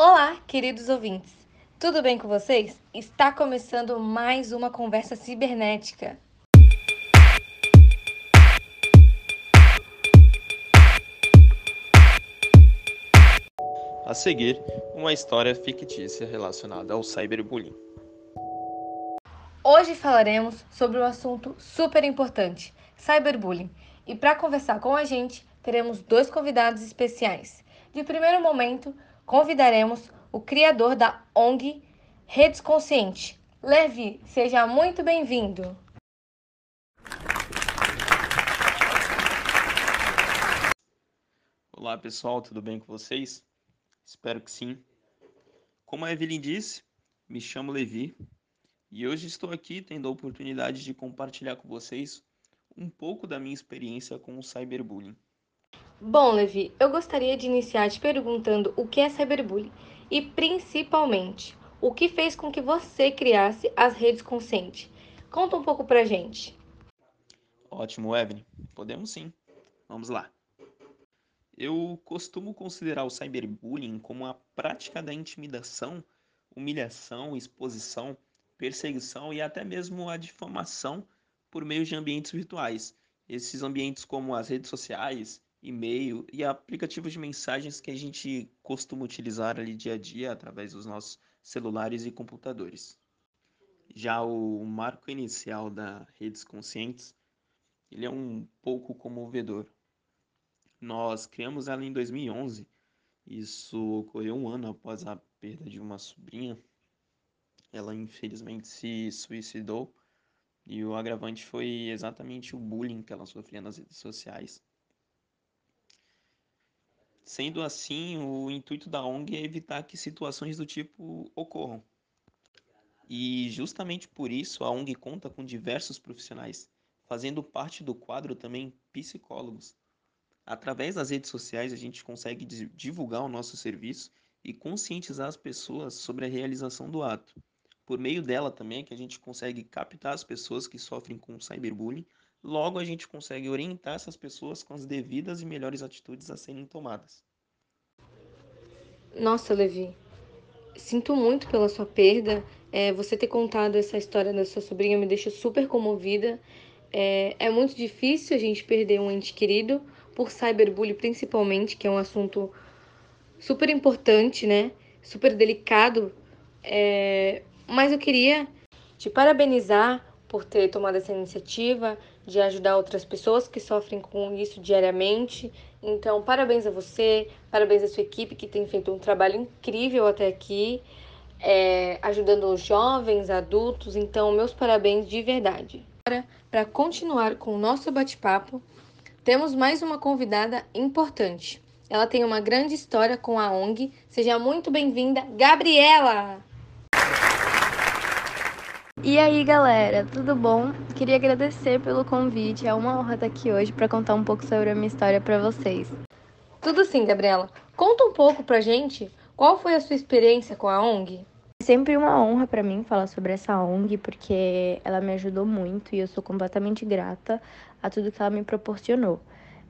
Olá, queridos ouvintes. Tudo bem com vocês? Está começando mais uma conversa cibernética. A seguir, uma história fictícia relacionada ao cyberbullying. Hoje falaremos sobre um assunto super importante, cyberbullying. E para conversar com a gente, teremos dois convidados especiais. De primeiro momento, convidaremos o criador da ONG Redes Consciente. Levi, seja muito bem-vindo. Olá pessoal, tudo bem com vocês? Espero que sim. Como a Evelyn disse, me chamo Levi e hoje estou aqui tendo a oportunidade de compartilhar com vocês um pouco da minha experiência com o cyberbullying. Bom, Levi, eu gostaria de iniciar te perguntando o que é cyberbullying e, principalmente, o que fez com que você criasse as redes conscientes. Conta um pouco pra gente. Ótimo, Evelyn. Podemos sim. Vamos lá. Eu costumo considerar o cyberbullying como a prática da intimidação, humilhação, exposição, perseguição e até mesmo a difamação por meio de ambientes virtuais. Esses ambientes como as redes sociais, e-mail e aplicativos de mensagens que a gente costuma utilizar ali dia a dia através dos nossos celulares e computadores. Já o marco inicial da Redes Conscientes, ele é um pouco comovedor. Nós criamos ela em 2011. Isso ocorreu um ano após a perda de uma sobrinha. Ela infelizmente se suicidou e o agravante foi exatamente o bullying que ela sofria nas redes sociais. Sendo assim, o intuito da ONG é evitar que situações do tipo ocorram. E justamente por isso a ONG conta com diversos profissionais, fazendo parte do quadro também psicólogos. Através das redes sociais a gente consegue divulgar o nosso serviço e conscientizar as pessoas sobre a realização do ato. Por meio dela também é que a gente consegue captar as pessoas que sofrem com cyberbullying Logo, a gente consegue orientar essas pessoas com as devidas e melhores atitudes a serem tomadas. Nossa, Levi, sinto muito pela sua perda. É, você ter contado essa história da sua sobrinha me deixa super comovida. É, é muito difícil a gente perder um ente querido, por cyberbullying principalmente, que é um assunto super importante, né? Super delicado. É, mas eu queria te parabenizar por ter tomado essa iniciativa de ajudar outras pessoas que sofrem com isso diariamente. Então, parabéns a você, parabéns à sua equipe que tem feito um trabalho incrível até aqui, é, ajudando os jovens, adultos. Então, meus parabéns de verdade. Agora, para continuar com o nosso bate-papo, temos mais uma convidada importante. Ela tem uma grande história com a ONG. Seja muito bem-vinda, Gabriela! E aí, galera, tudo bom? Queria agradecer pelo convite. É uma honra estar aqui hoje para contar um pouco sobre a minha história para vocês. Tudo sim, Gabriela. Conta um pouco pra gente qual foi a sua experiência com a ONG. É sempre uma honra para mim falar sobre essa ONG, porque ela me ajudou muito e eu sou completamente grata a tudo que ela me proporcionou.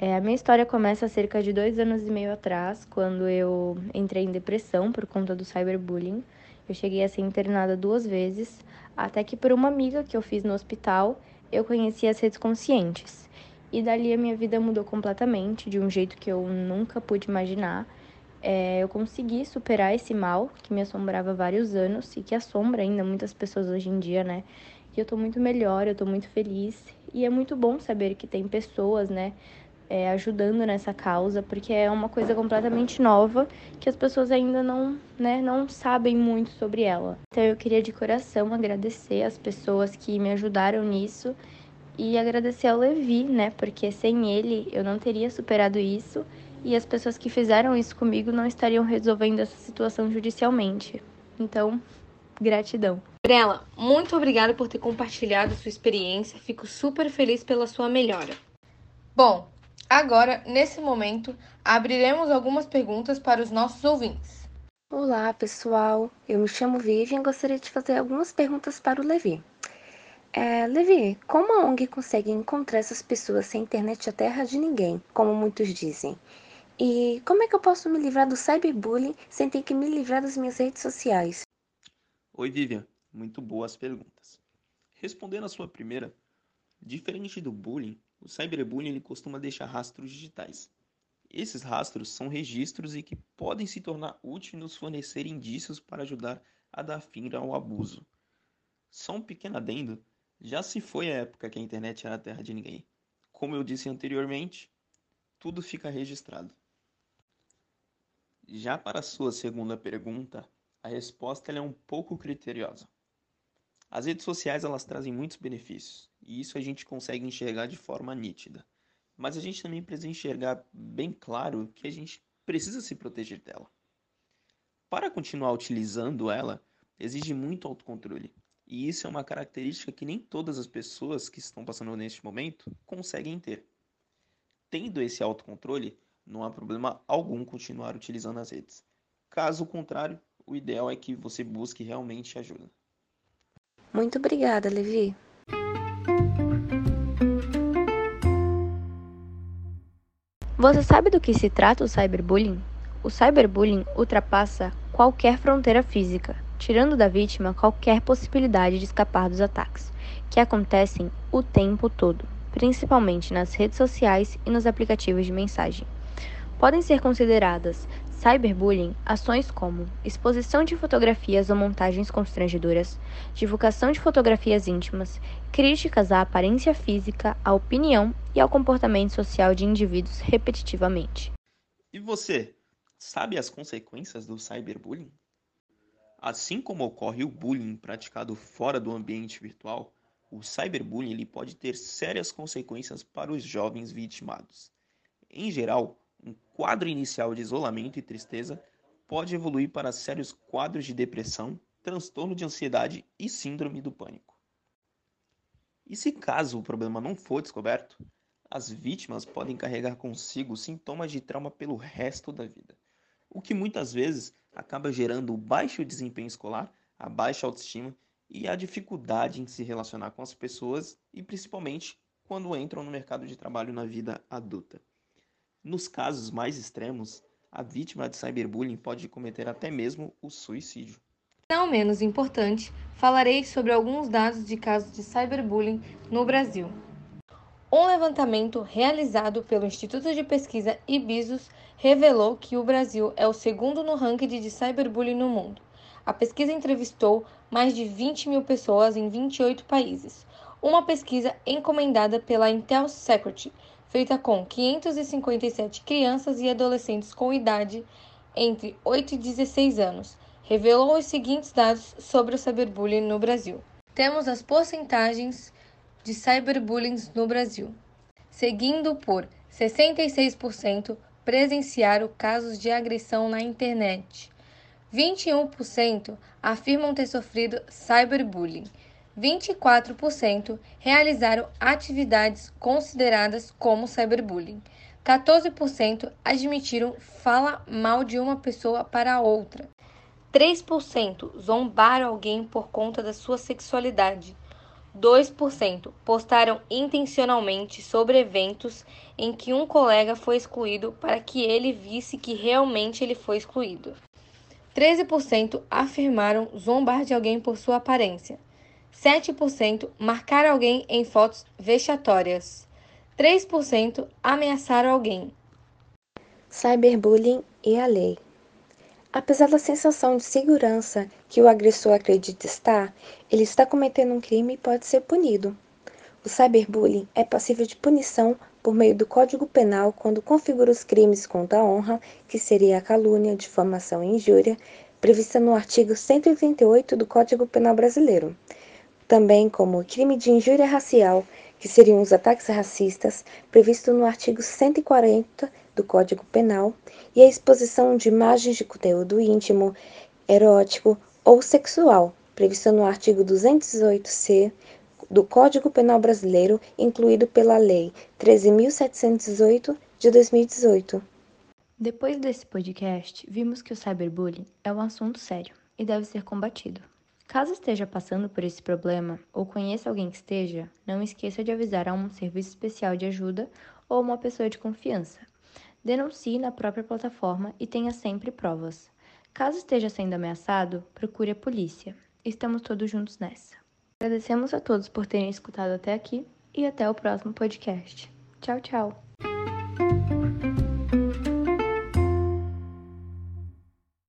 É, a minha história começa há cerca de dois anos e meio atrás, quando eu entrei em depressão por conta do cyberbullying. Eu cheguei a ser internada duas vezes, até que por uma amiga que eu fiz no hospital, eu conheci as redes conscientes. E dali a minha vida mudou completamente, de um jeito que eu nunca pude imaginar. É, eu consegui superar esse mal que me assombrava há vários anos e que assombra ainda muitas pessoas hoje em dia, né? E eu tô muito melhor, eu tô muito feliz. E é muito bom saber que tem pessoas, né, é, ajudando nessa causa, porque é uma coisa completamente nova que as pessoas ainda não, né, não sabem muito sobre ela. Então eu queria de coração agradecer as pessoas que me ajudaram nisso e agradecer ao Levi, né, porque sem ele eu não teria superado isso e as pessoas que fizeram isso comigo não estariam resolvendo essa situação judicialmente. Então, gratidão. Gabriela, muito obrigada por ter compartilhado sua experiência. Fico super feliz pela sua melhora. Bom, Agora, nesse momento, abriremos algumas perguntas para os nossos ouvintes. Olá, pessoal. Eu me chamo Vivian e gostaria de fazer algumas perguntas para o Levi. É, Levi, como a ONG consegue encontrar essas pessoas sem internet a terra de ninguém, como muitos dizem? E como é que eu posso me livrar do cyberbullying sem ter que me livrar das minhas redes sociais? Oi, Vivian. Muito boas perguntas. Respondendo a sua primeira, diferente do bullying, o cyberbullying ele costuma deixar rastros digitais. Esses rastros são registros e que podem se tornar úteis nos fornecer indícios para ajudar a dar fim ao abuso. Só um pequeno adendo, já se foi a época que a internet era a terra de ninguém. Como eu disse anteriormente, tudo fica registrado. Já para a sua segunda pergunta, a resposta é um pouco criteriosa. As redes sociais elas trazem muitos benefícios, e isso a gente consegue enxergar de forma nítida. Mas a gente também precisa enxergar bem claro que a gente precisa se proteger dela. Para continuar utilizando ela, exige muito autocontrole. E isso é uma característica que nem todas as pessoas que estão passando neste momento conseguem ter. Tendo esse autocontrole, não há problema algum continuar utilizando as redes. Caso contrário, o ideal é que você busque realmente ajuda. Muito obrigada, Levi. Você sabe do que se trata o cyberbullying? O cyberbullying ultrapassa qualquer fronteira física, tirando da vítima qualquer possibilidade de escapar dos ataques, que acontecem o tempo todo, principalmente nas redes sociais e nos aplicativos de mensagem. Podem ser consideradas cyberbullying ações como exposição de fotografias ou montagens constrangedoras, divulgação de fotografias íntimas, críticas à aparência física, à opinião e ao comportamento social de indivíduos repetitivamente. E você, sabe as consequências do cyberbullying? Assim como ocorre o bullying praticado fora do ambiente virtual, o cyberbullying ele pode ter sérias consequências para os jovens vitimados. Em geral, um quadro inicial de isolamento e tristeza pode evoluir para sérios quadros de depressão, transtorno de ansiedade e síndrome do pânico. E se caso o problema não for descoberto, as vítimas podem carregar consigo sintomas de trauma pelo resto da vida, o que muitas vezes acaba gerando o baixo desempenho escolar, a baixa autoestima e a dificuldade em se relacionar com as pessoas e principalmente quando entram no mercado de trabalho na vida adulta. Nos casos mais extremos, a vítima de cyberbullying pode cometer até mesmo o suicídio. Não menos importante, falarei sobre alguns dados de casos de cyberbullying no Brasil. Um levantamento realizado pelo Instituto de Pesquisa Ibisus revelou que o Brasil é o segundo no ranking de cyberbullying no mundo. A pesquisa entrevistou mais de 20 mil pessoas em 28 países. Uma pesquisa encomendada pela Intel Security feita com 557 crianças e adolescentes com idade entre 8 e 16 anos, revelou os seguintes dados sobre o cyberbullying no Brasil. Temos as porcentagens de cyberbullying no Brasil, seguindo por 66% presenciaram casos de agressão na internet. 21% afirmam ter sofrido cyberbullying 24% realizaram atividades consideradas como cyberbullying. 14% admitiram falar mal de uma pessoa para outra. 3% zombaram alguém por conta da sua sexualidade. 2% postaram intencionalmente sobre eventos em que um colega foi excluído para que ele visse que realmente ele foi excluído. 13% afirmaram zombar de alguém por sua aparência. 7% marcar alguém em fotos vexatórias. 3% ameaçar alguém. Cyberbullying e a lei. Apesar da sensação de segurança que o agressor acredita estar, ele está cometendo um crime e pode ser punido. O cyberbullying é passível de punição por meio do Código Penal quando configura os crimes contra a honra, que seria a calúnia, difamação e injúria, prevista no artigo 138 do Código Penal Brasileiro também como crime de injúria racial, que seriam os ataques racistas, previsto no artigo 140 do Código Penal, e a exposição de imagens de conteúdo íntimo, erótico ou sexual, previsto no artigo 218-C do Código Penal Brasileiro, incluído pela Lei 13.718 de 2018. Depois desse podcast, vimos que o cyberbullying é um assunto sério e deve ser combatido. Caso esteja passando por esse problema ou conheça alguém que esteja, não esqueça de avisar a um serviço especial de ajuda ou uma pessoa de confiança. denuncie na própria plataforma e tenha sempre provas. Caso esteja sendo ameaçado, procure a polícia. Estamos todos juntos nessa. Agradecemos a todos por terem escutado até aqui e até o próximo podcast. Tchau, tchau!